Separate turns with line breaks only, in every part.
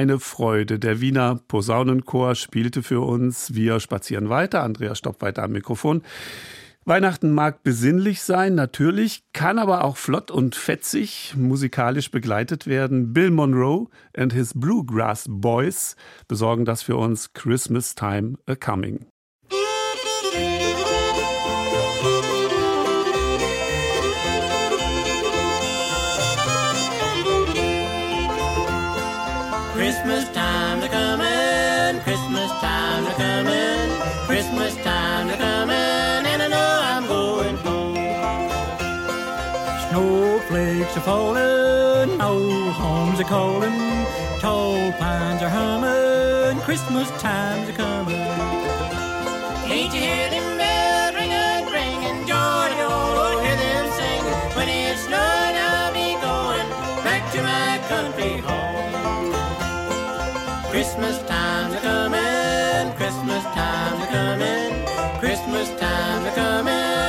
Meine Freude. Der Wiener Posaunenchor spielte für uns. Wir spazieren weiter. Andreas Stopp weiter am Mikrofon. Weihnachten mag besinnlich sein, natürlich, kann aber auch flott und fetzig musikalisch begleitet werden. Bill Monroe and his Bluegrass Boys besorgen das für uns Christmas Time a Coming.
Christmas time to coming, and I know I'm going home. Snowflakes are falling, old homes are calling, tall pines are humming, Christmas time's a coming. Ain't you hear them bells ringing, ringing, Georgia, oh, hear them singing. When it's snowing, I'll be going back to my country home. Christmas time's a coming, coming, Christmas time's a coming,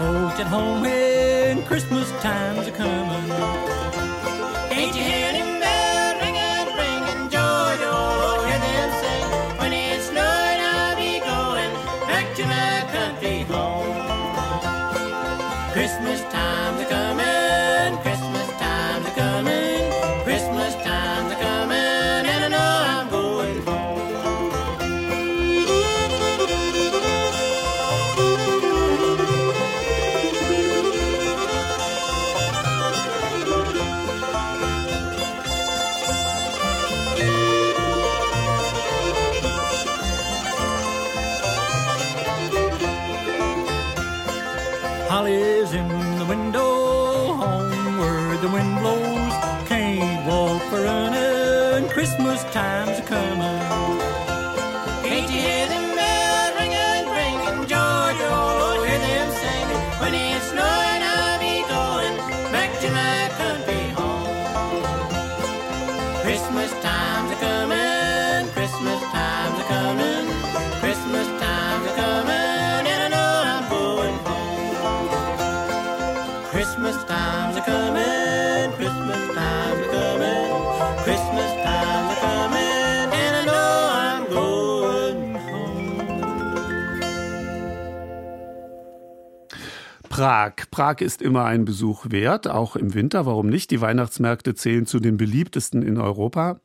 folks at home when Christmas time's a coming.
Prag. Ist immer ein Besuch wert, auch im Winter. Warum nicht? Die Weihnachtsmärkte zählen zu den beliebtesten in Europa.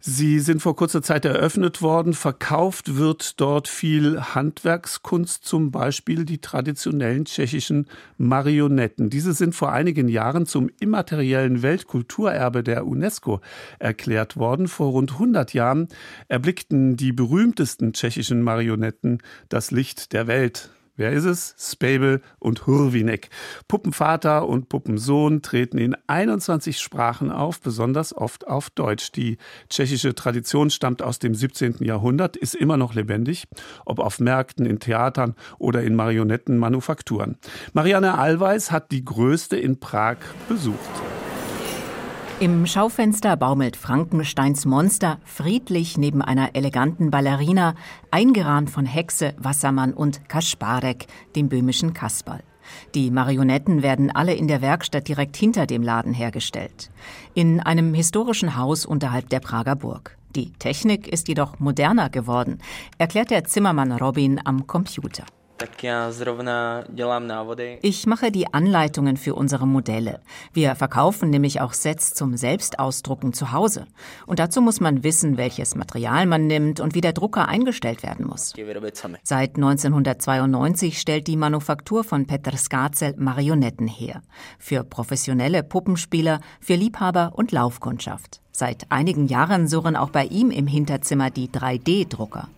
Sie sind vor kurzer Zeit eröffnet worden. Verkauft wird dort viel Handwerkskunst, zum Beispiel die traditionellen tschechischen Marionetten. Diese sind vor einigen Jahren zum immateriellen Weltkulturerbe der UNESCO erklärt worden. Vor rund 100 Jahren erblickten die berühmtesten tschechischen Marionetten das Licht der Welt. Wer ist es? Spabel und Hurwinek. Puppenvater und Puppensohn treten in 21 Sprachen auf, besonders oft auf Deutsch. Die tschechische Tradition stammt aus dem 17. Jahrhundert, ist immer noch lebendig, ob auf Märkten, in Theatern oder in Marionettenmanufakturen. Marianne Allweis hat die größte in Prag besucht.
Im Schaufenster baumelt Frankensteins Monster friedlich neben einer eleganten Ballerina, eingerahmt von Hexe, Wassermann und Kasparek, dem böhmischen Kasperl. Die Marionetten werden alle in der Werkstatt direkt hinter dem Laden hergestellt. In einem historischen Haus unterhalb der Prager Burg. Die Technik ist jedoch moderner geworden, erklärt der Zimmermann Robin am Computer. Ich mache die Anleitungen für unsere Modelle. Wir verkaufen nämlich auch Sets zum Selbstausdrucken zu Hause. Und dazu muss man wissen, welches Material man nimmt und wie der Drucker eingestellt werden muss. Seit 1992 stellt die Manufaktur von Petr Skazel Marionetten her. Für professionelle Puppenspieler, für Liebhaber und Laufkundschaft. Seit einigen Jahren surren auch bei ihm im Hinterzimmer die 3D-Drucker.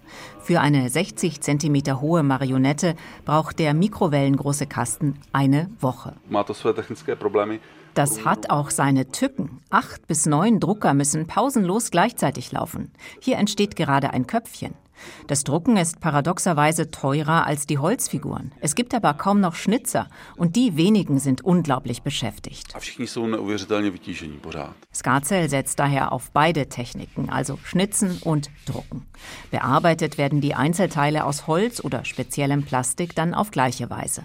Für eine 60 Zentimeter hohe Marionette braucht der mikrowellengroße Kasten eine Woche. Das hat auch seine Tücken. Acht bis neun Drucker müssen pausenlos gleichzeitig laufen. Hier entsteht gerade ein Köpfchen. Das Drucken ist paradoxerweise teurer als die Holzfiguren. Es gibt aber kaum noch Schnitzer und die wenigen sind unglaublich beschäftigt. Skazel setzt daher auf beide Techniken, also Schnitzen und Drucken. Bearbeitet werden die Einzelteile aus Holz oder speziellem Plastik dann auf gleiche Weise.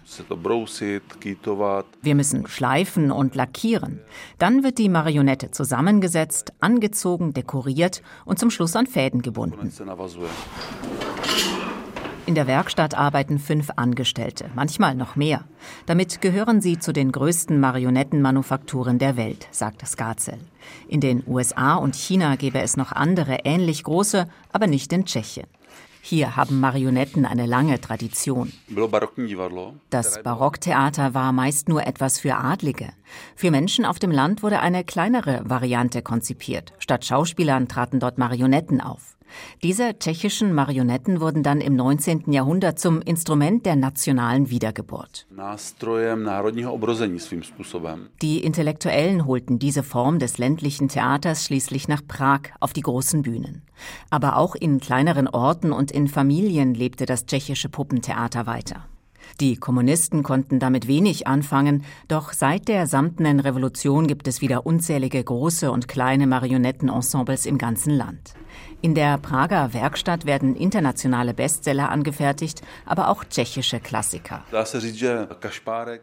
Wir müssen schleifen und lackieren. Dann wird die Marionette zusammengesetzt, angezogen, dekoriert und zum Schluss an Fäden gebunden. In der Werkstatt arbeiten fünf Angestellte, manchmal noch mehr. Damit gehören sie zu den größten Marionettenmanufakturen der Welt, sagt Skazel. In den USA und China gäbe es noch andere ähnlich große, aber nicht in Tschechien. Hier haben Marionetten eine lange Tradition. Das Barocktheater war meist nur etwas für Adlige. Für Menschen auf dem Land wurde eine kleinere Variante konzipiert. Statt Schauspielern traten dort Marionetten auf. Diese tschechischen Marionetten wurden dann im 19. Jahrhundert zum Instrument der nationalen Wiedergeburt. Die Intellektuellen holten diese Form des ländlichen Theaters schließlich nach Prag auf die großen Bühnen. Aber auch in kleineren Orten und in Familien lebte das tschechische Puppentheater weiter. Die Kommunisten konnten damit wenig anfangen, doch seit der samtenen Revolution gibt es wieder unzählige große und kleine Marionettenensembles im ganzen Land. In der Prager Werkstatt werden internationale Bestseller angefertigt, aber auch tschechische Klassiker.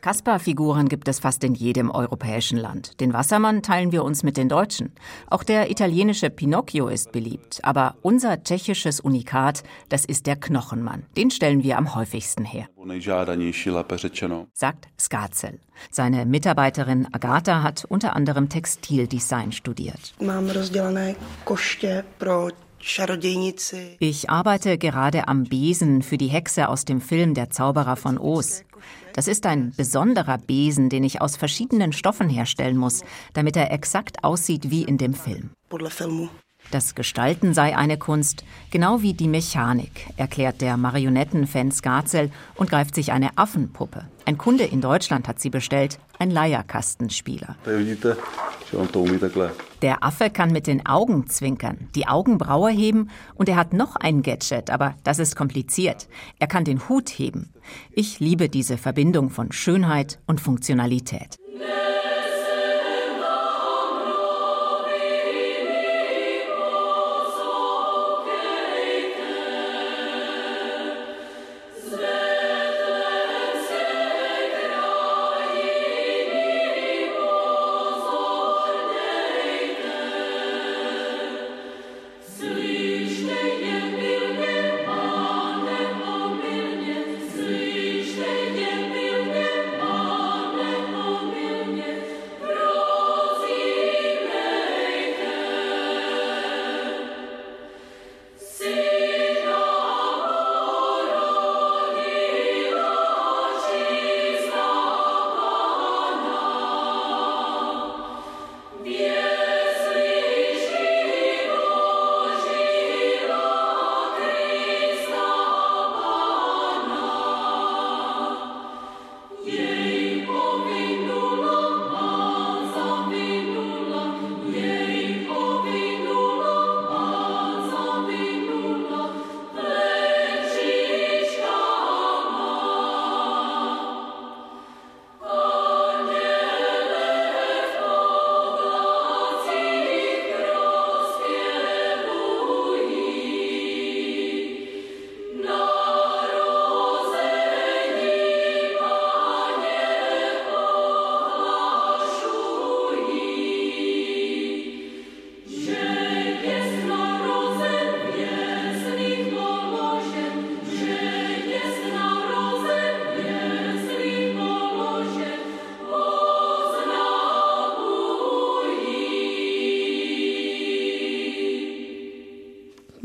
Kaspar-Figuren gibt es fast in jedem europäischen Land. Den Wassermann teilen wir uns mit den Deutschen. Auch der italienische Pinocchio ist beliebt. Aber unser tschechisches Unikat, das ist der Knochenmann. Den stellen wir am häufigsten her. Sagt Skazel. Seine Mitarbeiterin Agatha hat unter anderem Textildesign studiert. Ich arbeite gerade am Besen für die Hexe aus dem Film Der Zauberer von Oz. Das ist ein besonderer Besen, den ich aus verschiedenen Stoffen herstellen muss, damit er exakt aussieht wie in dem Film. Das Gestalten sei eine Kunst, genau wie die Mechanik, erklärt der Marionettenfan Skazel und greift sich eine Affenpuppe. Ein Kunde in Deutschland hat sie bestellt, ein Leierkastenspieler. Der Affe kann mit den Augen zwinkern, die Augenbraue heben und er hat noch ein Gadget, aber das ist kompliziert. Er kann den Hut heben. Ich liebe diese Verbindung von Schönheit und Funktionalität.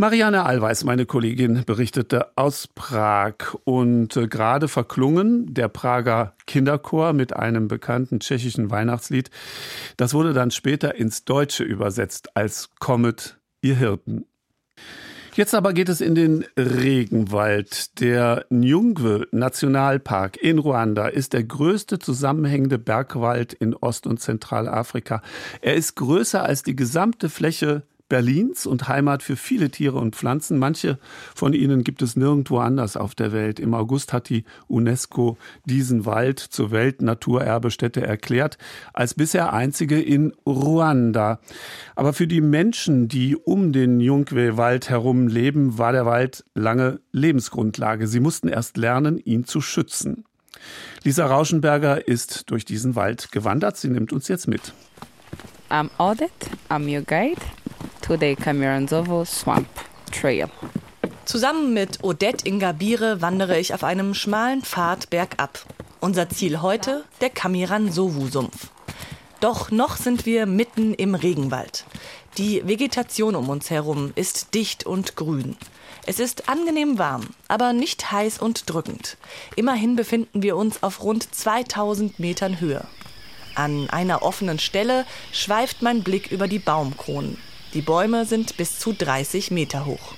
Marianne Allweis, meine Kollegin, berichtete aus Prag und äh, gerade verklungen der Prager Kinderchor mit einem bekannten tschechischen Weihnachtslied. Das wurde dann später ins Deutsche übersetzt als Kommet, ihr Hirten. Jetzt aber geht es in den Regenwald. Der Nyungwe Nationalpark in Ruanda ist der größte zusammenhängende Bergwald in Ost- und Zentralafrika. Er ist größer als die gesamte Fläche Berlins und Heimat für viele Tiere und Pflanzen. Manche von ihnen gibt es nirgendwo anders auf der Welt. Im August hat die UNESCO diesen Wald zur Weltnaturerbestätte erklärt, als bisher einzige in Ruanda. Aber für die Menschen, die um den Jungwe-Wald herum leben, war der Wald lange Lebensgrundlage. Sie mussten erst lernen, ihn zu schützen. Lisa Rauschenberger ist durch diesen Wald gewandert. Sie nimmt uns jetzt mit.
I'm Audit, I'm your guide to the Camiranzovo Swamp Trail.
Zusammen mit Odette Ingabire wandere ich auf einem schmalen Pfad bergab. Unser Ziel heute der Kamiransovu-Sumpf. Doch noch sind wir mitten im Regenwald. Die Vegetation um uns herum ist dicht und grün. Es ist angenehm warm, aber nicht heiß und drückend. Immerhin befinden wir uns auf rund 2000 Metern Höhe. An einer offenen Stelle schweift mein Blick über die Baumkronen. Die Bäume sind bis zu 30 Meter hoch.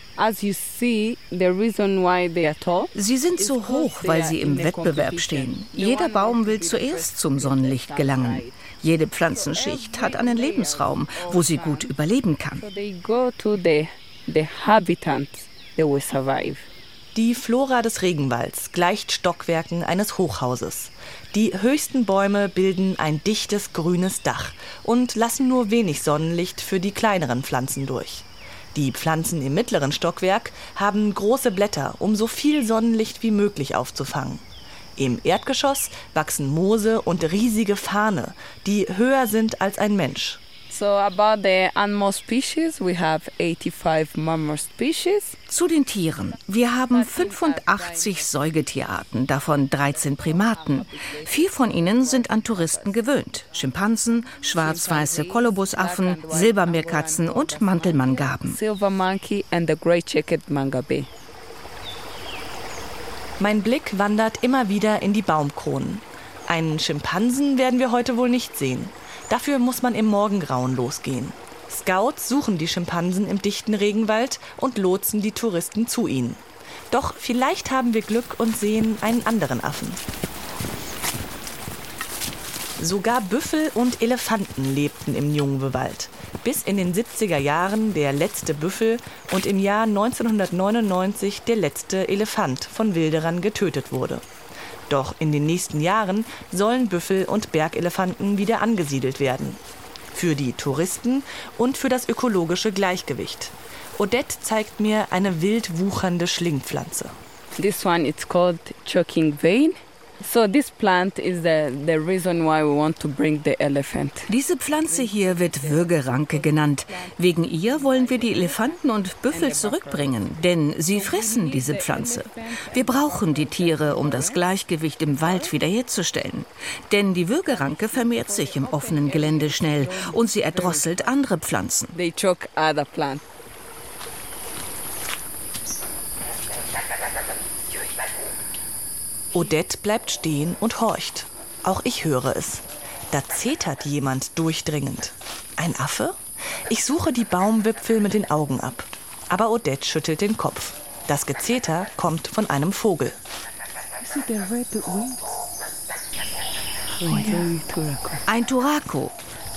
Sie sind so hoch, weil sie im Wettbewerb stehen. Jeder Baum will zuerst zum Sonnenlicht gelangen. Jede Pflanzenschicht hat einen Lebensraum, wo sie gut überleben kann.
Die Flora des Regenwalds gleicht Stockwerken eines Hochhauses. Die höchsten Bäume bilden ein dichtes grünes Dach und lassen nur wenig Sonnenlicht für die kleineren Pflanzen durch. Die Pflanzen im mittleren Stockwerk haben große Blätter, um so viel Sonnenlicht wie möglich aufzufangen. Im Erdgeschoss wachsen Moose und riesige Farne, die höher sind als ein Mensch.
So about the animal species, we have 85 mammal species.
Zu den Tieren. Wir haben 85 Säugetierarten, davon 13 Primaten. Vier von ihnen sind an Touristen gewöhnt. Schimpansen, schwarz-weiße Kolobusaffen, Silbermeerkatzen und Mantelmanngaben.
Silver monkey and the mangabe.
Mein Blick wandert immer wieder in die Baumkronen. Einen Schimpansen werden wir heute wohl nicht sehen. Dafür muss man im Morgengrauen losgehen. Scouts suchen die Schimpansen im dichten Regenwald und lotsen die Touristen zu ihnen. Doch vielleicht haben wir Glück und sehen einen anderen Affen. Sogar Büffel und Elefanten lebten im Jungwewald. Bis in den 70er Jahren der letzte Büffel und im Jahr 1999 der letzte Elefant von Wilderern getötet wurde. Doch in den nächsten Jahren sollen Büffel und Bergelefanten wieder angesiedelt werden. Für die Touristen und für das ökologische Gleichgewicht. Odette zeigt mir eine wild wuchernde Schlingpflanze.
This one is called choking vein. So this plant is the, the reason why we want to bring the elephant.
Diese Pflanze hier wird Würgeranke genannt. Wegen ihr wollen wir die Elefanten und Büffel zurückbringen, denn sie fressen diese Pflanze. Wir brauchen die Tiere, um das Gleichgewicht im Wald wiederherzustellen. Denn die Würgeranke vermehrt sich im offenen Gelände schnell und sie erdrosselt andere Pflanzen.
They choke other plants.
Odette bleibt stehen und horcht. Auch ich höre es. Da zetert jemand durchdringend. Ein Affe? Ich suche die Baumwipfel mit den Augen ab. Aber Odette schüttelt den Kopf. Das Gezeter kommt von einem Vogel.
Ein Turako.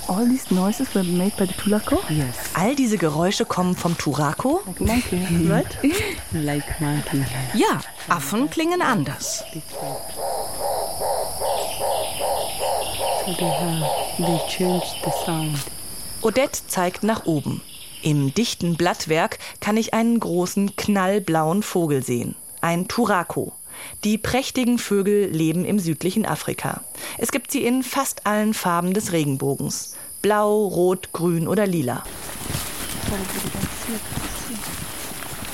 All these noises were made by the tulaco?
Yes,
All diese Geräusche kommen vom Turako?
Monkey, right?
like monkey.
Ja, Affen klingen anders.
So they have, they changed the sound.
Odette zeigt nach oben. Im dichten Blattwerk kann ich einen großen, knallblauen Vogel sehen. Ein Turako. Die prächtigen Vögel leben im südlichen Afrika. Es gibt sie in fast allen Farben des Regenbogens. Blau, Rot, Grün oder Lila.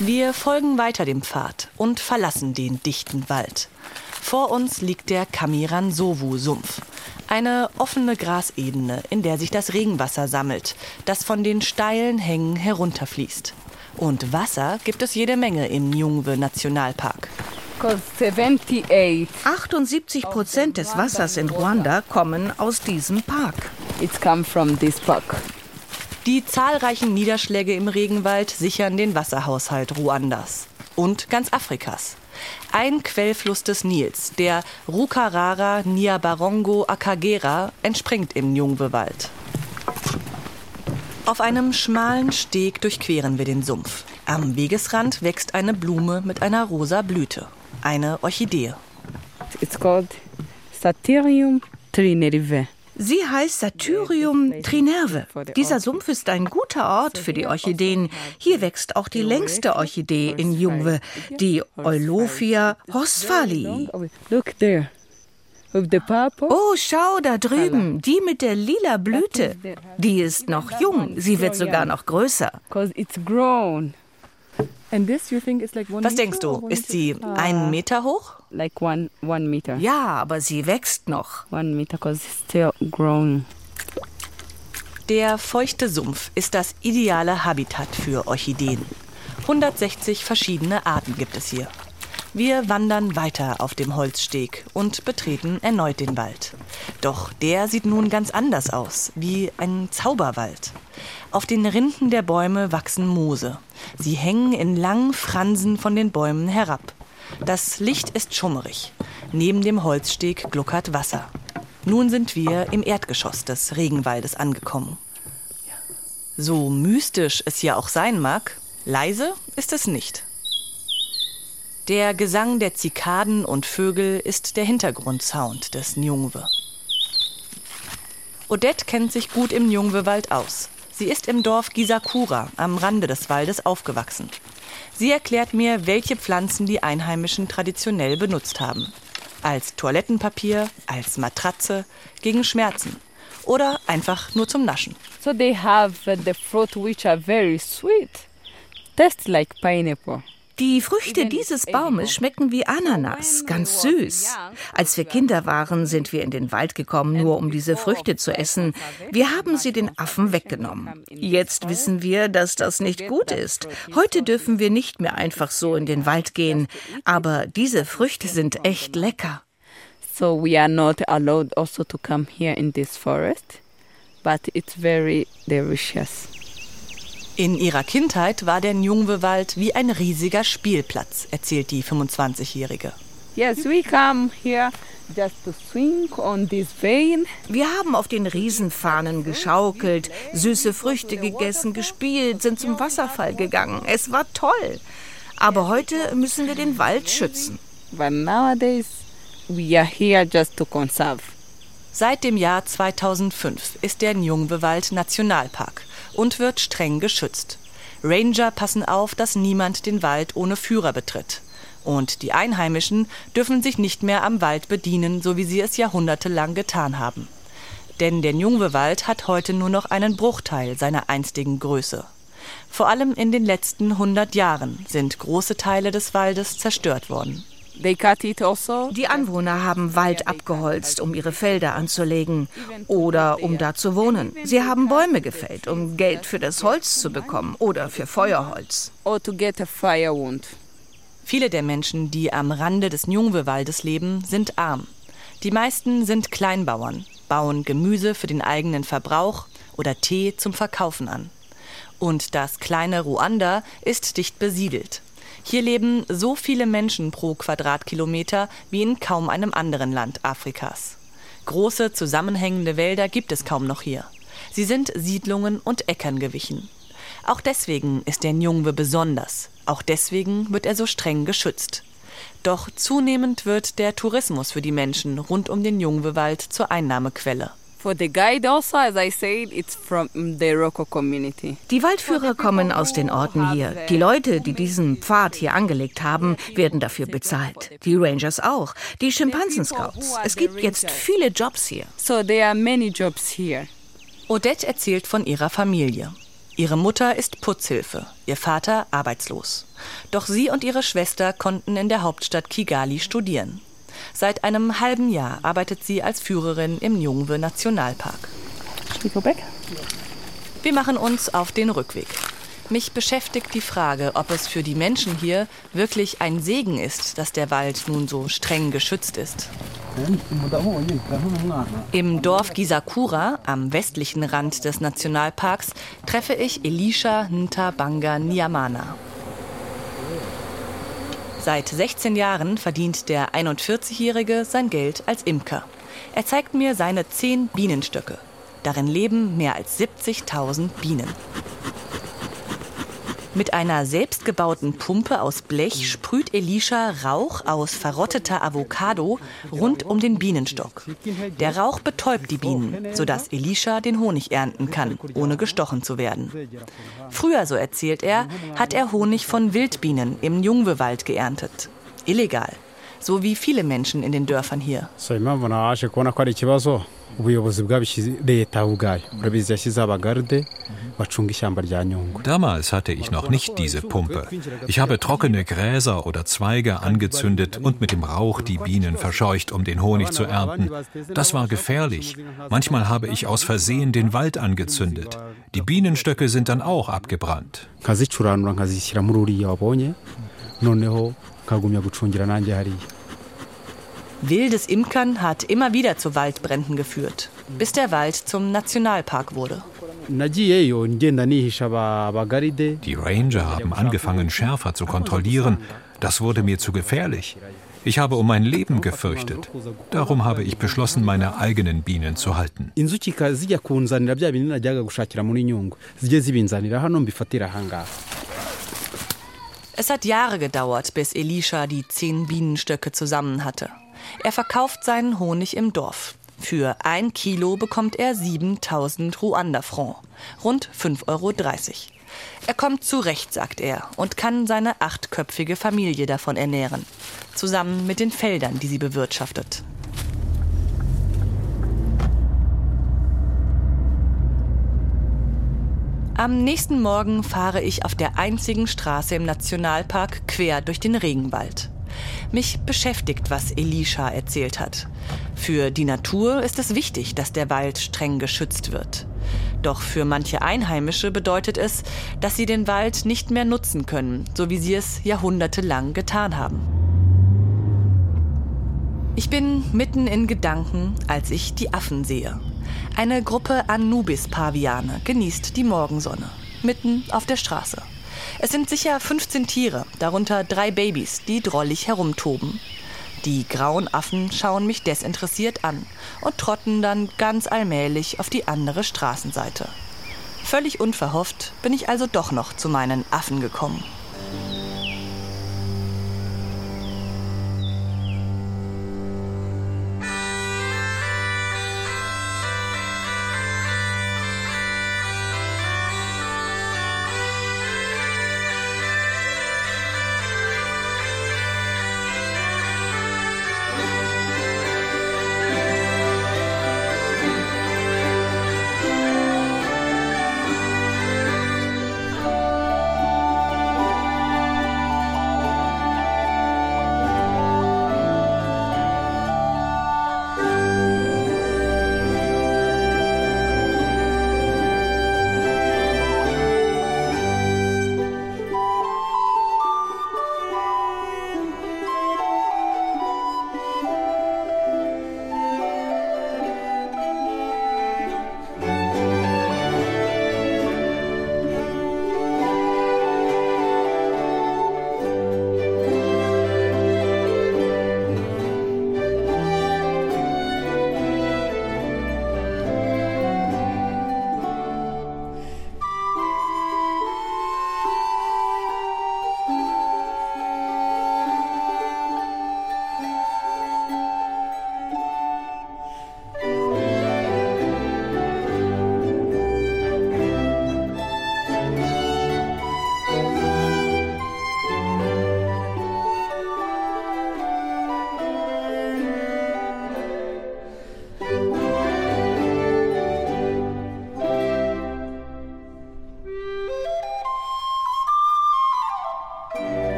Wir folgen weiter dem Pfad und verlassen den dichten Wald. Vor uns liegt der Kamiransovu-Sumpf. Eine offene Grasebene, in der sich das Regenwasser sammelt, das von den steilen Hängen herunterfließt. Und Wasser gibt es jede Menge im Jungwe Nationalpark.
Because 78,
78 Prozent des Wassers in Ruanda kommen aus diesem Park.
it's come from this park.
Die zahlreichen Niederschläge im Regenwald sichern den Wasserhaushalt Ruandas und ganz Afrikas. Ein Quellfluss des Nils, der Rukarara Niabarongo Akagera, entspringt im Nyungwe-Wald. Auf einem schmalen Steg durchqueren wir den Sumpf. Am Wegesrand wächst eine Blume mit einer rosa Blüte, eine Orchidee.
It's called Satyrium trinerve.
Sie heißt Satyrium trinerve. Dieser Sumpf ist ein guter Ort für die Orchideen. Hier wächst auch die längste Orchidee in Jungwe, die Eulophia horsfali.
Look there.
Oh, schau da drüben, die mit der lila Blüte. Die ist noch jung, sie wird sogar noch größer.
Because it's grown.
Was
meter
denkst du, ist sie einen Meter hoch?
Like one one meter.
Ja, aber sie wächst noch.
One meter because it's still grown.
Der feuchte Sumpf ist das ideale Habitat für Orchideen. 160 verschiedene Arten gibt es hier. Wir wandern weiter auf dem Holzsteg und betreten erneut den Wald. Doch der sieht nun ganz anders aus, wie ein Zauberwald. Auf den Rinden der Bäume wachsen Moose. Sie hängen in langen Fransen von den Bäumen herab. Das Licht ist schummerig. Neben dem Holzsteg gluckert Wasser. Nun sind wir im Erdgeschoss des Regenwaldes angekommen. So mystisch es hier auch sein mag, leise ist es nicht. Der Gesang der Zikaden und Vögel ist der Hintergrundsound des Njungwe. Odette kennt sich gut im Njungwe-Wald aus. Sie ist im Dorf Gisakura am Rande des Waldes aufgewachsen. Sie erklärt mir, welche Pflanzen die Einheimischen traditionell benutzt haben. Als Toilettenpapier, als Matratze, gegen Schmerzen oder einfach nur zum Naschen.
So they have the fruit which are very sweet. Tastes like pineapple.
Die Früchte dieses Baumes schmecken wie Ananas, ganz süß. Als wir Kinder waren, sind wir in den Wald gekommen, nur um diese Früchte zu essen. Wir haben sie den Affen weggenommen. Jetzt wissen wir, dass das nicht gut ist. Heute dürfen wir nicht mehr einfach so in den Wald gehen. Aber diese Früchte sind echt lecker.
So we are not allowed also to come here in this forest, but it's very delicious.
In ihrer Kindheit war der Njungwe-Wald wie ein riesiger Spielplatz, erzählt die 25-Jährige.
Yes, we come here just to swing on this vein.
Wir haben auf den Riesenfahnen geschaukelt, süße Früchte gegessen, gespielt, sind zum Wasserfall gegangen. Es war toll. Aber heute müssen wir den Wald schützen.
But nowadays we are here just to conserve.
Seit dem Jahr 2005 ist der Njungwe-Wald Nationalpark und wird streng geschützt. Ranger passen auf, dass niemand den Wald ohne Führer betritt. Und die Einheimischen dürfen sich nicht mehr am Wald bedienen, so wie sie es jahrhundertelang getan haben. Denn der Njungwe-Wald hat heute nur noch einen Bruchteil seiner einstigen Größe. Vor allem in den letzten 100 Jahren sind große Teile des Waldes zerstört worden.
Also.
Die Anwohner haben Wald abgeholzt, um ihre Felder anzulegen oder um da zu wohnen. Sie haben Bäume gefällt, um Geld für das Holz zu bekommen oder für Feuerholz.
Viele der Menschen, die am Rande des Njungwe-Waldes leben, sind arm. Die meisten sind Kleinbauern, bauen Gemüse für den eigenen Verbrauch oder Tee zum Verkaufen an. Und das kleine Ruanda ist dicht besiedelt. Hier leben so viele Menschen pro Quadratkilometer wie in kaum einem anderen Land Afrikas. Große zusammenhängende Wälder gibt es kaum noch hier. Sie sind Siedlungen und Äckern gewichen. Auch deswegen ist der Njungwe besonders. Auch deswegen wird er so streng geschützt. Doch zunehmend wird der Tourismus für die Menschen rund um den Njungwe-Wald zur Einnahmequelle.
For the guide also, as I said, it's from the Roko community.
Die Waldführer kommen aus den Orten hier. Die Leute, die diesen Pfad hier angelegt haben, werden dafür bezahlt. Die Rangers auch. Die Schimpansenscouts. Es gibt jetzt viele Jobs hier.
So there are many jobs here.
Odette erzählt von ihrer Familie. Ihre Mutter ist Putzhilfe, ihr Vater arbeitslos. Doch sie und ihre Schwester konnten in der Hauptstadt Kigali studieren. Seit einem halben Jahr arbeitet sie als Führerin im Njungwe Nationalpark. Wir machen uns auf den Rückweg. Mich beschäftigt die Frage, ob es für die Menschen hier wirklich ein Segen ist, dass der Wald nun so streng geschützt ist. Im Dorf Gisakura, am westlichen Rand des Nationalparks, treffe ich Elisha Ntabanga Niamana. Seit 16 Jahren verdient der 41-Jährige sein Geld als Imker. Er zeigt mir seine 10 Bienenstöcke. Darin leben mehr als 70.000 Bienen. Mit einer selbstgebauten Pumpe aus Blech sprüht Elisha Rauch aus verrotteter Avocado rund um den Bienenstock. Der Rauch betäubt die Bienen, sodass Elisha den Honig ernten kann, ohne gestochen zu werden. Früher, so erzählt er, hat er Honig von Wildbienen im Jungwewald geerntet. Illegal. So wie viele Menschen in den Dörfern hier.
Ubuyobozi bwabishyize leta ubwayo urabizi yashyizeho abagarde bacunga ishyamba rya nyungwe
Damals hatte ich noch nicht diese Pumpe. Ich habe trockene Gräser oder Zweige angezündet und mit dem Rauch die Bienen verscheucht, um den Honig zu ernten. Das war gefährlich. Manchmal habe ich aus Versehen den Wald angezündet. Die Bienenstöcke sind dann auch abgebrannt.
nkazicuranura nkazishyira muri uriya wabonye noneho nkagumya gucungira nanjye hariya
Wildes Imkern hat immer wieder zu Waldbränden geführt, bis der Wald zum Nationalpark wurde.
Die Ranger haben angefangen, schärfer zu kontrollieren. Das wurde mir zu gefährlich. Ich habe um mein Leben gefürchtet. Darum habe ich beschlossen, meine eigenen Bienen zu halten.
Es hat Jahre gedauert, bis Elisha die zehn Bienenstöcke zusammen hatte. Er verkauft seinen Honig im Dorf. Für ein Kilo bekommt er 7000 Ruanda-Franc, rund 5,30 Euro. Er kommt zurecht, sagt er, und kann seine achtköpfige Familie davon ernähren. Zusammen mit den Feldern, die sie bewirtschaftet. Am nächsten Morgen fahre ich auf der einzigen Straße im Nationalpark quer durch den Regenwald. Mich beschäftigt, was Elisha erzählt hat. Für die Natur ist es wichtig, dass der Wald streng geschützt wird. Doch für manche Einheimische bedeutet es, dass sie den Wald nicht mehr nutzen können, so wie sie es jahrhundertelang getan haben. Ich bin mitten in Gedanken, als ich die Affen sehe. Eine Gruppe Anubis-Paviane genießt die Morgensonne, mitten auf der Straße. Es sind sicher 15 Tiere, darunter drei Babys, die drollig herumtoben. Die grauen Affen schauen mich desinteressiert an und trotten dann ganz allmählich auf die andere Straßenseite. Völlig unverhofft bin ich also doch noch zu meinen Affen gekommen.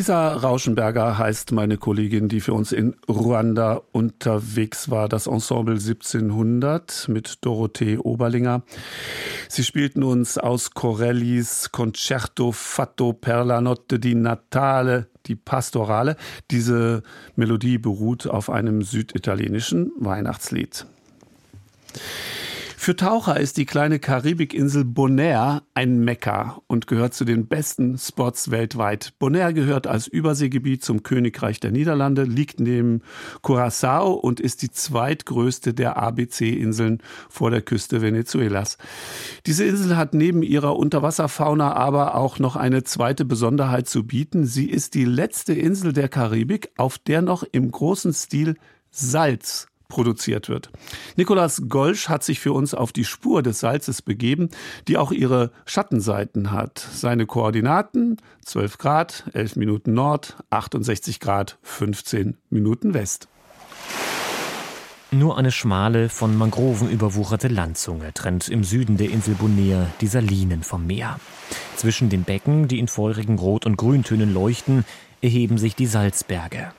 Lisa Rauschenberger heißt meine Kollegin, die für uns in Ruanda unterwegs war. Das Ensemble 1700 mit Dorothee Oberlinger. Sie spielten uns aus Corellis Concerto Fatto per la notte di Natale die Pastorale. Diese Melodie beruht auf einem süditalienischen Weihnachtslied. Für Taucher ist die kleine Karibikinsel Bonaire ein Mekka und gehört zu den besten Spots weltweit. Bonaire gehört als Überseegebiet zum Königreich der Niederlande, liegt neben Curaçao und ist die zweitgrößte der ABC-Inseln vor der Küste Venezuelas. Diese Insel hat neben ihrer Unterwasserfauna aber auch noch eine zweite Besonderheit zu bieten. Sie ist die letzte Insel der Karibik, auf der noch im großen Stil Salz produziert wird. Nikolaus Golsch hat sich für uns auf die Spur des Salzes begeben, die auch ihre Schattenseiten hat. Seine Koordinaten 12 Grad, 11 Minuten Nord, 68 Grad, 15 Minuten West.
Nur eine schmale, von Mangroven überwucherte Landzunge trennt im Süden der Insel Bonaire die Salinen vom Meer. Zwischen den Becken, die in feurigen Rot- und Grüntönen leuchten, erheben sich die Salzberge.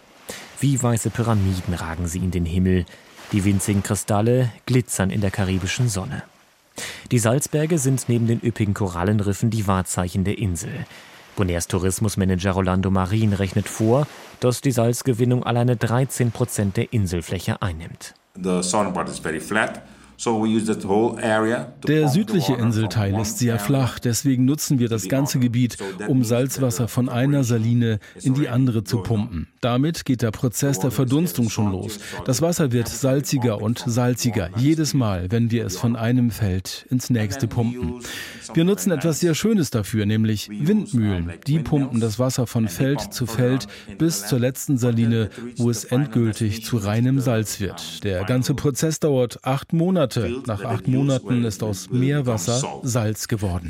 Wie weiße Pyramiden ragen sie in den Himmel. Die winzigen Kristalle glitzern in der karibischen Sonne. Die Salzberge sind neben den üppigen Korallenriffen die Wahrzeichen der Insel. Bonairs Tourismusmanager Rolando Marin rechnet vor, dass die Salzgewinnung alleine 13 Prozent der Inselfläche einnimmt.
The southern part is very flat.
Der südliche Inselteil ist sehr flach, deswegen nutzen wir das ganze Gebiet, um Salzwasser von einer Saline in die andere zu pumpen. Damit geht der Prozess der Verdunstung schon los. Das Wasser wird salziger und salziger, jedes Mal, wenn wir es von einem Feld ins nächste pumpen. Wir nutzen etwas sehr Schönes dafür, nämlich Windmühlen. Die pumpen das Wasser von Feld zu Feld bis zur letzten Saline, wo es endgültig zu reinem Salz wird. Der ganze Prozess dauert acht Monate. Monate. Nach acht Monaten ist aus Meerwasser Salz geworden.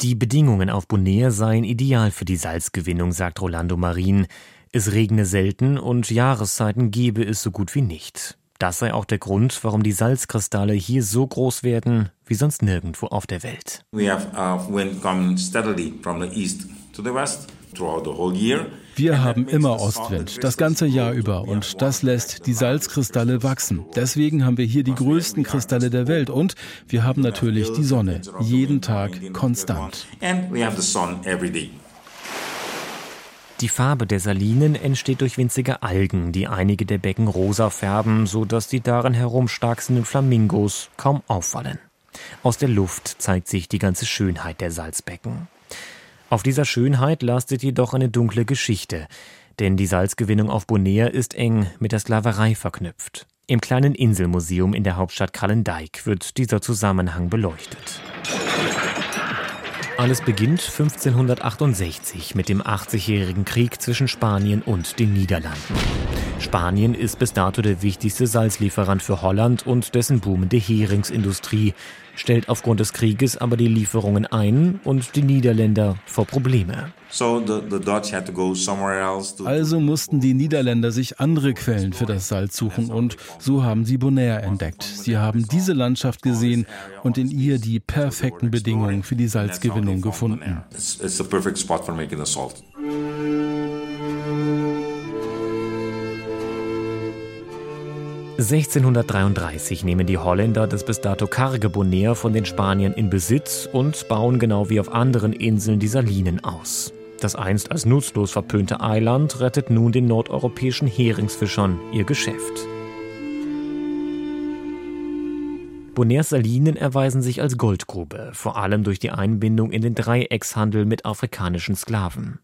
Die Bedingungen auf Bonaire seien ideal für die Salzgewinnung, sagt Rolando Marin. Es regne selten und Jahreszeiten gebe es so gut wie nicht. Das sei auch der Grund, warum die Salzkristalle hier so groß werden wie sonst nirgendwo auf der Welt.
We have uh, wind coming steadily from the east to the west throughout the whole year.
Wir haben immer Ostwind, das ganze Jahr über, und das lässt die Salzkristalle wachsen. Deswegen haben wir hier die größten Kristalle der Welt und wir haben natürlich die Sonne, jeden Tag konstant.
Die Farbe der Salinen entsteht durch winzige Algen, die einige der Becken rosa färben, so dass die darin herumstarksenden Flamingos kaum auffallen. Aus der Luft zeigt sich die ganze Schönheit der Salzbecken. Auf dieser Schönheit lastet jedoch eine dunkle Geschichte, denn die Salzgewinnung auf Bonaire ist eng mit der Sklaverei verknüpft. Im kleinen Inselmuseum in der Hauptstadt Kralendijk wird dieser Zusammenhang beleuchtet. Alles beginnt 1568 mit dem 80-jährigen Krieg zwischen Spanien und den Niederlanden. Spanien ist bis dato der wichtigste Salzlieferant für Holland und dessen boomende Heringsindustrie, stellt aufgrund des Krieges aber die Lieferungen ein und die Niederländer vor Probleme.
Also mussten die Niederländer sich andere Quellen für das Salz suchen und so haben sie Bonaire entdeckt. Sie haben diese Landschaft gesehen und in ihr die perfekten Bedingungen für die Salzgewinnung gefunden.
1633 nehmen die Holländer das bis dato karge Bonaire von den Spaniern in Besitz und bauen genau wie auf anderen Inseln die Salinen aus. Das einst als nutzlos verpönte Eiland rettet nun den nordeuropäischen Heringsfischern ihr Geschäft. Bonairs Salinen erweisen sich als Goldgrube, vor allem durch die Einbindung in den Dreieckshandel mit afrikanischen Sklaven.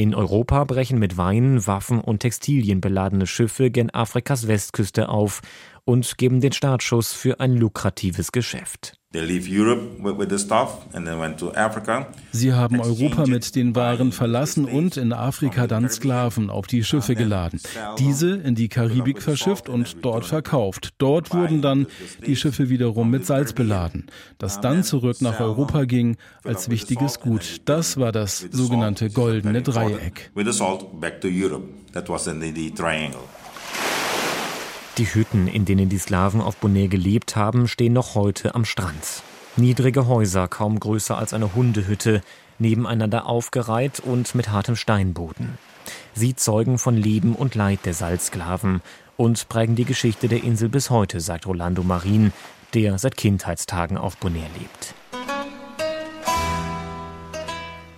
In Europa brechen mit Wein, Waffen und Textilien beladene Schiffe gen Afrikas Westküste auf und geben den Startschuss für ein lukratives Geschäft.
Sie haben Europa mit den Waren verlassen und in Afrika dann Sklaven auf die Schiffe geladen. Diese in die Karibik verschifft und dort verkauft. Dort wurden dann die Schiffe wiederum mit Salz beladen, das dann zurück nach Europa ging als wichtiges Gut. Das war das sogenannte goldene Dreieck.
Die Hütten, in denen die Sklaven auf Bonaire gelebt haben, stehen noch heute am Strand. Niedrige Häuser, kaum größer als eine Hundehütte, nebeneinander aufgereiht und mit hartem Steinboden. Sie zeugen von Leben und Leid der Salzsklaven und prägen die Geschichte der Insel bis heute, sagt Rolando Marin, der seit Kindheitstagen auf Bonaire lebt.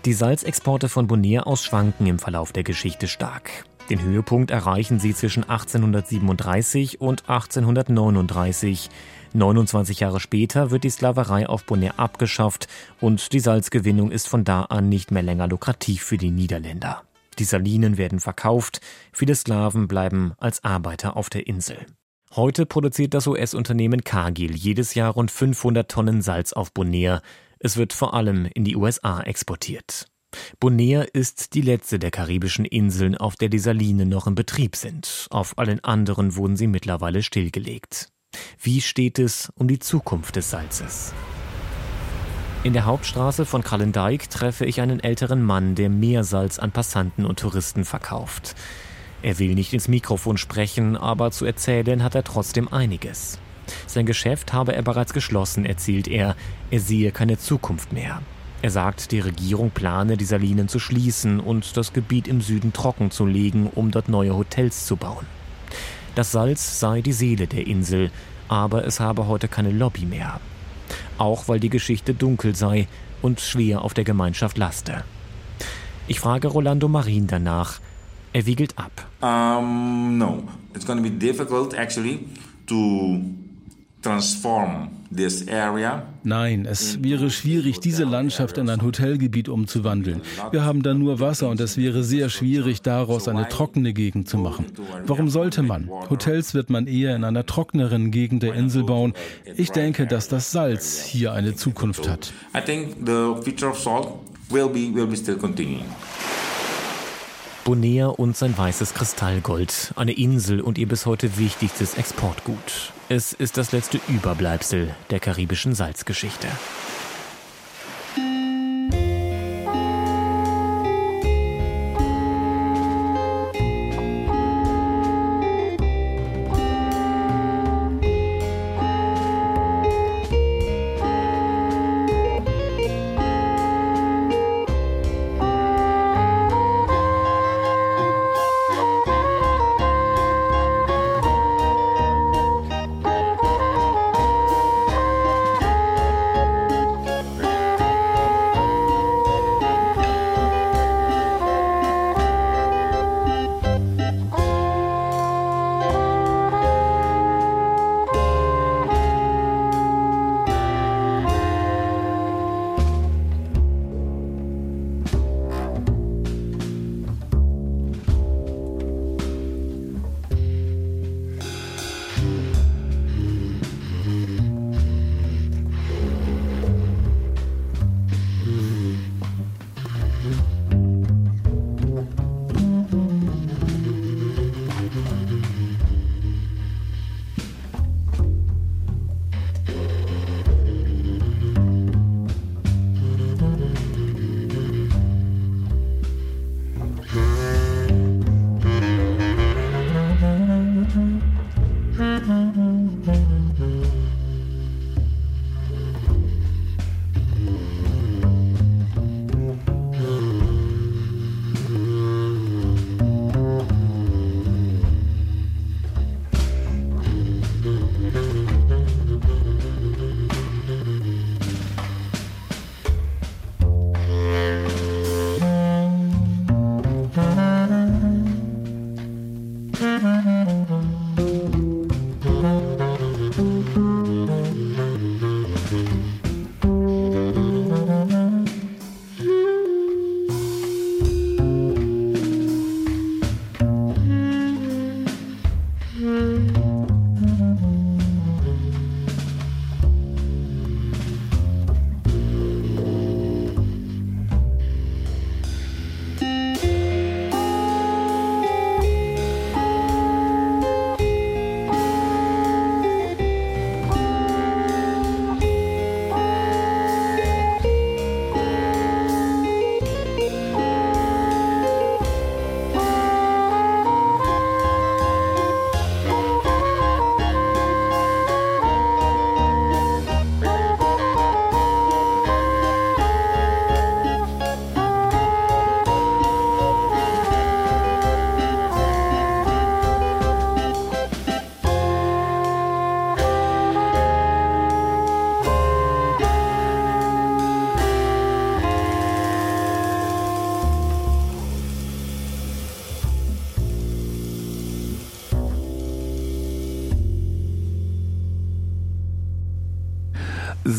Die Salzexporte von Bonaire aus schwanken im Verlauf der Geschichte stark. Den Höhepunkt erreichen sie zwischen 1837 und 1839. 29 Jahre später wird die Sklaverei auf Bonaire abgeschafft und die Salzgewinnung ist von da an nicht mehr länger lukrativ für die Niederländer. Die Salinen werden verkauft, viele Sklaven bleiben als Arbeiter auf der Insel. Heute produziert das US-Unternehmen Cargill jedes Jahr rund 500 Tonnen Salz auf Bonaire. Es wird vor allem in die USA exportiert. Bonaire ist die letzte der karibischen Inseln, auf der die Salinen noch in Betrieb sind. Auf allen anderen wurden sie mittlerweile stillgelegt. Wie steht es um die Zukunft des Salzes? In der Hauptstraße von Krallendijk treffe ich einen älteren Mann, der Meersalz an Passanten und Touristen verkauft. Er will nicht ins Mikrofon sprechen, aber zu erzählen hat er trotzdem einiges. Sein Geschäft habe er bereits geschlossen, erzählt er. Er sehe keine Zukunft mehr. Er sagt, die Regierung plane, die Salinen zu schließen und das Gebiet im Süden trocken zu legen, um dort neue Hotels zu bauen. Das Salz sei die Seele der Insel, aber es habe heute keine Lobby mehr. Auch weil die Geschichte dunkel sei und schwer auf der Gemeinschaft laste. Ich frage Rolando Marin danach. Er wiegelt ab.
Um, no, it's to be difficult actually to.
Nein, es wäre schwierig, diese Landschaft in ein Hotelgebiet umzuwandeln. Wir haben da nur Wasser und es wäre sehr schwierig, daraus eine trockene Gegend zu machen. Warum sollte man? Hotels wird man eher in einer trockeneren Gegend der Insel bauen. Ich denke, dass das Salz hier eine Zukunft hat.
I think the future of salt will be will be
Bonaire und sein weißes Kristallgold, eine Insel und ihr bis heute wichtigstes Exportgut. Es ist das letzte Überbleibsel der karibischen Salzgeschichte.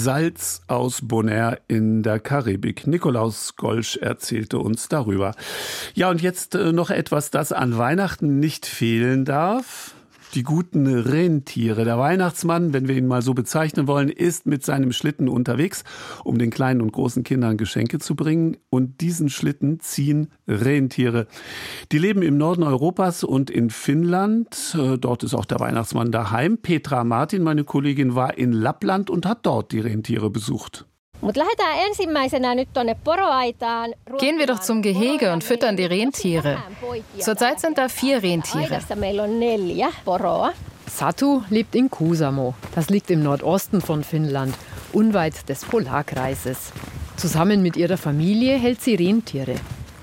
Salz aus Bonaire in der Karibik. Nikolaus Golsch erzählte uns darüber. Ja, und jetzt äh, noch etwas, das an Weihnachten nicht fehlen darf die guten Rentiere. Der Weihnachtsmann, wenn wir ihn mal so bezeichnen wollen, ist mit seinem Schlitten unterwegs, um den kleinen und großen Kindern Geschenke zu bringen. Und diesen Schlitten ziehen Rentiere. Die leben im Norden Europas und in Finnland. Äh, dort ist auch der Weihnachtsmann daheim. Petra Martin, meine Kollegin, war in Lappland und hat dort die Rentiere besucht.
Gehen wir doch zum Gehege und füttern die Rentiere. Zurzeit sind da vier Rentiere.
Satu lebt in Kusamo. Das liegt im Nordosten von Finnland, unweit des Polarkreises. Zusammen mit ihrer Familie hält sie Rentiere.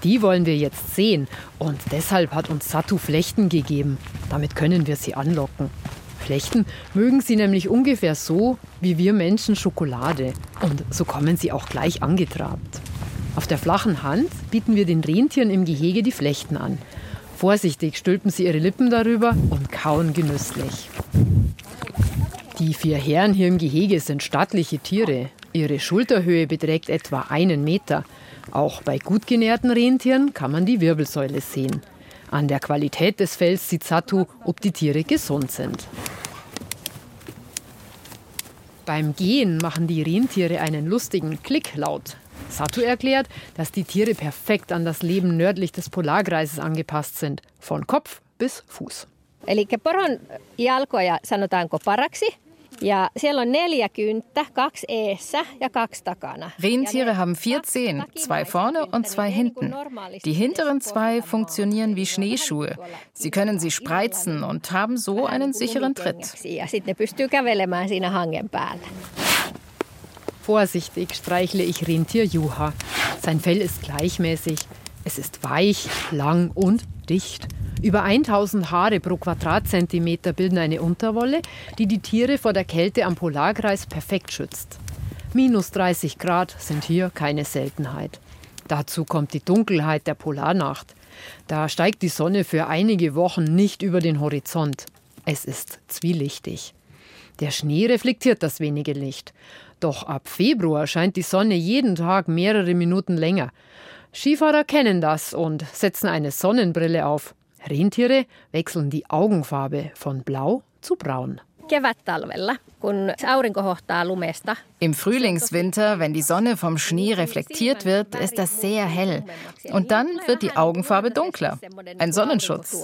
Die wollen wir jetzt sehen und deshalb hat uns Satu Flechten gegeben. Damit können wir sie anlocken. Flechten mögen sie nämlich ungefähr so, wie wir Menschen Schokolade. Und so kommen sie auch gleich angetrabt. Auf der flachen Hand bieten wir den Rentieren im Gehege die Flechten an. Vorsichtig stülpen sie ihre Lippen darüber und kauen genüsslich. Die vier Herren hier im Gehege sind stattliche Tiere. Ihre Schulterhöhe beträgt etwa einen Meter. Auch bei gut genährten Rentieren kann man die Wirbelsäule sehen. An der Qualität des Fells sieht Satu, ob die Tiere gesund sind. Beim Gehen machen die Rentiere einen lustigen Klicklaut. Satu erklärt, dass die Tiere perfekt an das Leben nördlich des Polarkreises angepasst sind, von Kopf bis Fuß.
Eli poron jalkoja sanotaanko paraksi. Ja siellä on neljä kynttä, kaksi eessä ja kaksi takana.
Rentiere haben vier Zehen, zwei vorne und zwei hinten. Die hinteren zwei funktionieren wie Schneeschuhe. Sie können sie spreizen und haben so einen sicheren Tritt.
Ja sitten ne pystyy kävelemään siinä hangen päällä.
Vorsichtig streichle ich Rentier Juha. Sein Fell ist gleichmäßig. Es ist weich, lang und dicht. Über 1000 Haare pro Quadratzentimeter bilden eine Unterwolle, die die Tiere vor der Kälte am Polarkreis perfekt schützt. Minus 30 Grad sind hier keine Seltenheit. Dazu kommt die Dunkelheit der Polarnacht. Da steigt die Sonne für einige Wochen nicht über den Horizont. Es ist zwielichtig. Der Schnee reflektiert das wenige Licht. Doch ab Februar scheint die Sonne jeden Tag mehrere Minuten länger. Skifahrer kennen das und setzen eine Sonnenbrille auf. Rentiere wechseln die Augenfarbe von blau zu braun.
Im Frühlingswinter, wenn die Sonne vom Schnee reflektiert wird, ist das sehr hell. Und dann wird die Augenfarbe dunkler. Ein Sonnenschutz.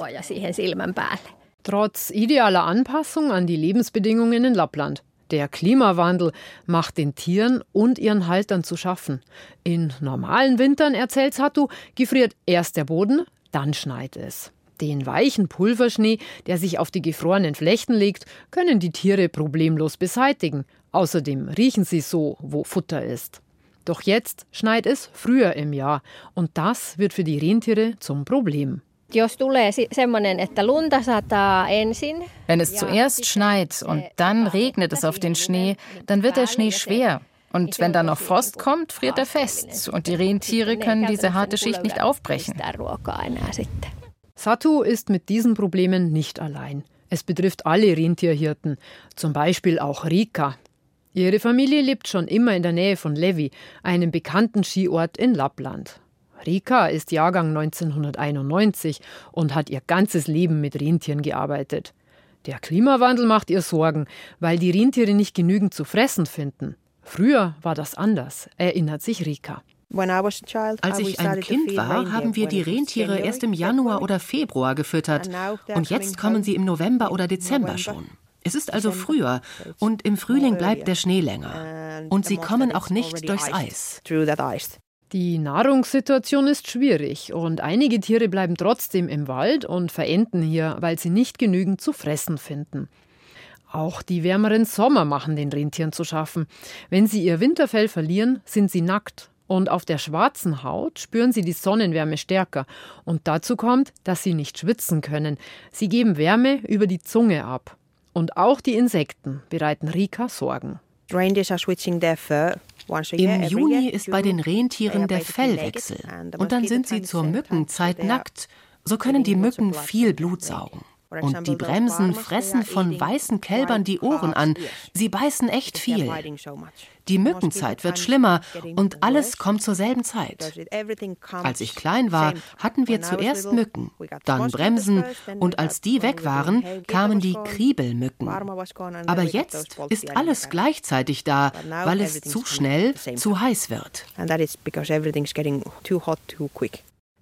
Trotz idealer Anpassung an die Lebensbedingungen in Lappland. Der Klimawandel macht den Tieren und ihren Haltern zu schaffen. In normalen Wintern, erzählt Satu, gefriert erst der Boden, dann schneit es. Den weichen Pulverschnee, der sich auf die gefrorenen Flechten legt, können die Tiere problemlos beseitigen. Außerdem riechen sie so, wo Futter ist. Doch jetzt schneit es früher im Jahr und das wird für die Rentiere zum Problem.
Wenn es zuerst schneit und dann regnet es auf den Schnee, dann wird der Schnee schwer. Und wenn dann noch Frost kommt, friert er fest. Und die Rentiere können diese harte Schicht nicht aufbrechen.
Satu ist mit diesen Problemen nicht allein. Es betrifft alle Rentierhirten, zum Beispiel auch Rika. Ihre Familie lebt schon immer in der Nähe von Levi, einem bekannten Skiort in Lappland. Rika ist Jahrgang 1991 und hat ihr ganzes Leben mit Rentieren gearbeitet. Der Klimawandel macht ihr Sorgen, weil die Rentiere nicht genügend zu fressen finden. Früher war das anders, erinnert sich Rika.
Als ich ein Kind war, haben wir die Rentiere erst im Januar oder Februar gefüttert. Und jetzt kommen sie im November oder Dezember schon. Es ist also früher und im Frühling bleibt der Schnee länger. Und sie kommen auch nicht durchs Eis.
Die Nahrungssituation ist schwierig und einige Tiere bleiben trotzdem im Wald und verenden hier, weil sie nicht genügend zu fressen finden. Auch die wärmeren Sommer machen den Rentieren zu schaffen. Wenn sie ihr Winterfell verlieren, sind sie nackt und auf der schwarzen Haut spüren sie die Sonnenwärme stärker. Und dazu kommt, dass sie nicht schwitzen können. Sie geben Wärme über die Zunge ab. Und auch die Insekten bereiten Rika Sorgen.
Im Juni ist bei den Rentieren der Fellwechsel. Und dann sind sie zur Mückenzeit nackt. So können die Mücken viel Blut saugen. Und die Bremsen fressen von weißen Kälbern die Ohren an. Sie beißen echt viel. Die Mückenzeit wird schlimmer und alles kommt zur selben Zeit. Als ich klein war, hatten wir zuerst Mücken, dann Bremsen und als die weg waren, kamen die Kriebelmücken. Aber jetzt ist alles gleichzeitig da, weil es zu schnell zu heiß wird.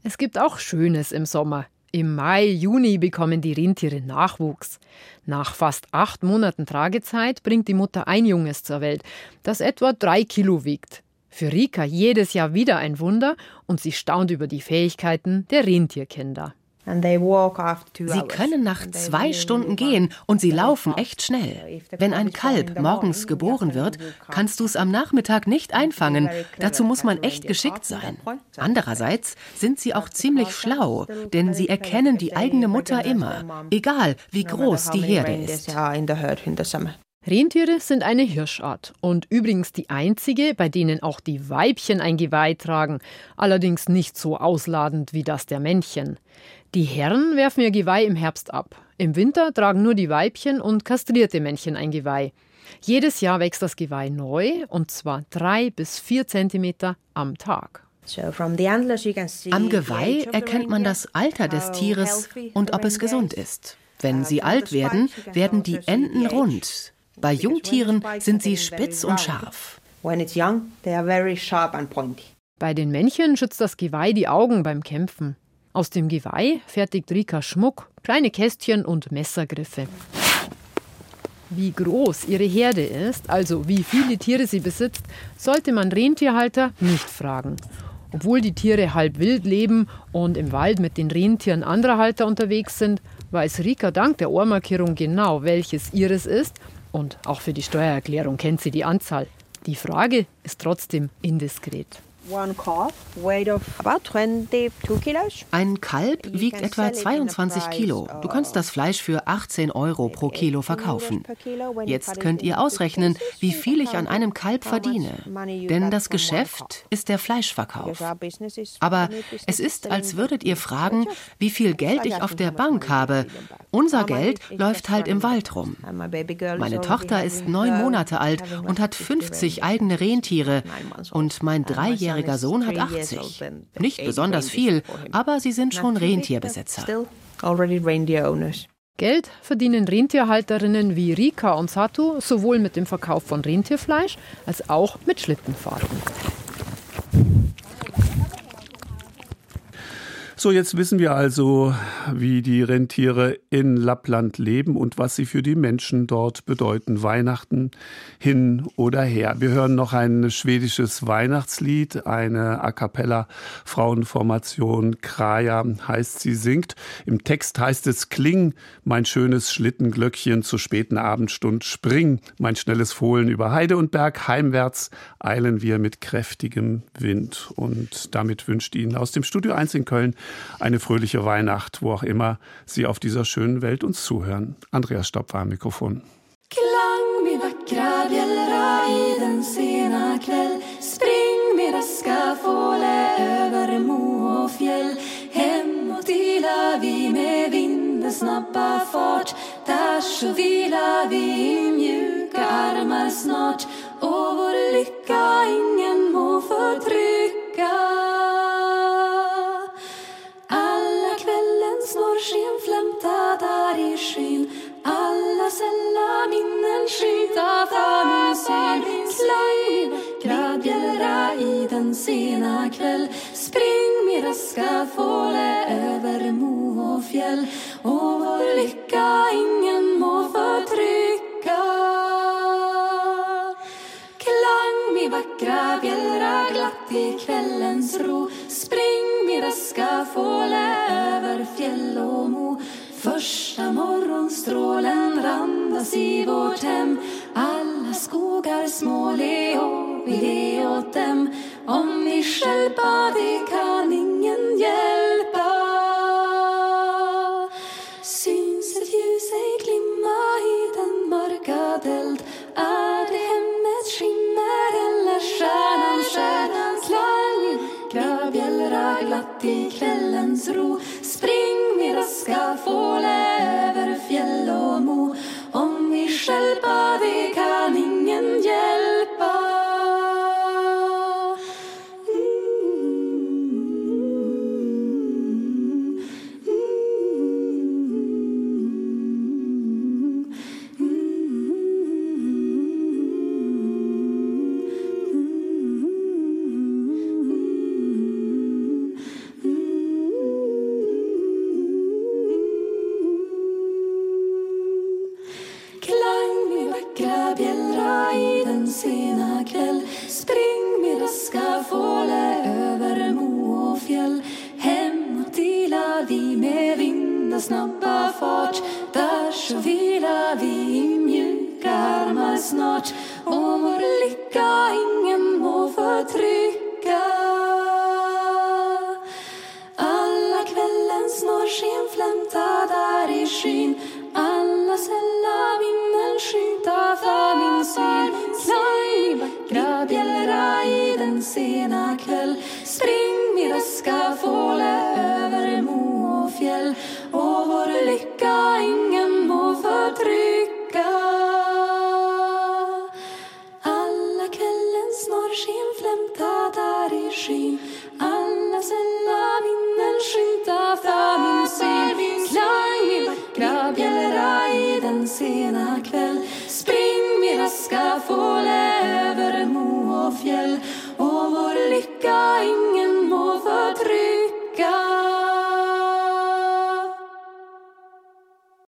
Es gibt auch Schönes im Sommer. Im Mai, Juni bekommen die Rentiere Nachwuchs. Nach fast acht Monaten Tragezeit bringt die Mutter ein Junges zur Welt, das etwa drei Kilo wiegt. Für Rika jedes Jahr wieder ein Wunder und sie staunt über die Fähigkeiten der Rentierkinder.
Sie können nach zwei Stunden gehen und sie laufen echt schnell. Wenn ein Kalb morgens geboren wird, kannst du es am Nachmittag nicht einfangen. Dazu muss man echt geschickt sein. Andererseits sind sie auch ziemlich schlau, denn sie erkennen die eigene Mutter immer, egal wie groß die Herde ist.
Rentiere sind eine Hirschart und übrigens die einzige, bei denen auch die Weibchen ein Geweih tragen, allerdings nicht so ausladend wie das der Männchen. Die Herren werfen ihr Geweih im Herbst ab. Im Winter tragen nur die Weibchen und kastrierte Männchen ein Geweih. Jedes Jahr wächst das Geweih neu und zwar drei bis vier Zentimeter am Tag.
Am Geweih erkennt man das Alter des Tieres und ob es gesund ist. Wenn sie alt werden, werden die Enden rund. Bei Jungtieren sind sie spitz und scharf.
Bei den Männchen schützt das Geweih die Augen beim Kämpfen. Aus dem Geweih fertigt Rika Schmuck, kleine Kästchen und Messergriffe. Wie groß ihre Herde ist, also wie viele Tiere sie besitzt, sollte man Rentierhalter nicht fragen. Obwohl die Tiere halb wild leben und im Wald mit den Rentieren anderer Halter unterwegs sind, weiß Rika dank der Ohrmarkierung genau, welches ihres ist und auch für die Steuererklärung kennt sie die Anzahl. Die Frage ist trotzdem indiskret.
Ein Kalb wiegt etwa 22 Kilo. Du kannst das Fleisch für 18 Euro pro Kilo verkaufen. Jetzt könnt ihr ausrechnen, wie viel ich an einem Kalb verdiene. Denn das Geschäft ist der Fleischverkauf. Aber es ist, als würdet ihr fragen, wie viel Geld ich auf der Bank habe. Unser Geld läuft halt im Wald rum. Meine Tochter ist neun Monate alt und hat 50 eigene Rentiere. Und mein dreijähriger dreijähriger Sohn hat 80. Nicht besonders viel, aber sie sind schon Rentierbesitzer.
Geld verdienen Rentierhalterinnen wie Rika und Satu sowohl mit dem Verkauf von Rentierfleisch als auch mit Schlittenfahrten.
So, jetzt wissen wir also, wie die Rentiere in Lappland leben und was sie für die Menschen dort bedeuten. Weihnachten hin oder her. Wir hören noch ein schwedisches Weihnachtslied, eine A cappella Frauenformation Kraja heißt sie singt. Im Text heißt es Kling, mein schönes Schlittenglöckchen zur späten Abendstund spring, mein schnelles Fohlen über Heide und Berg heimwärts eilen wir mit kräftigem Wind und damit wünscht Ihnen aus dem Studio 1 in Köln eine fröhliche Weihnacht, wo auch immer Sie auf dieser schönen Welt uns zuhören. Andreas Stopp war am Mikrofon.
Klang med vackra bjällra i den sena kväll Spring med raska fåle över mo och fjäll Hemåt ilar vi med vindens snabba fart Där så vilar vi i mjuka armar snart och vår lycka ingen minnen för min syn Slang gradbjällra i den sena kväll. Spring min raska fåle över mo och fjäll. Och vår lycka ingen må förtrycka. Klang min vackra bjällra glatt i kvällens ro. Spring min raska fåle över fjäll och mo. Första morgonstrålen randas i vårt hem. Alla skogar små le och vi le åt dem. Om vi stjälpa det kan ingen hjälpa. Syns ett ljus ej glimma i den mörka deld? Är det hemmets skimmer eller stjärnan stjärnans klang? Gravbjällra glatt i kvällens ro. Spring min raska fåle över shall body.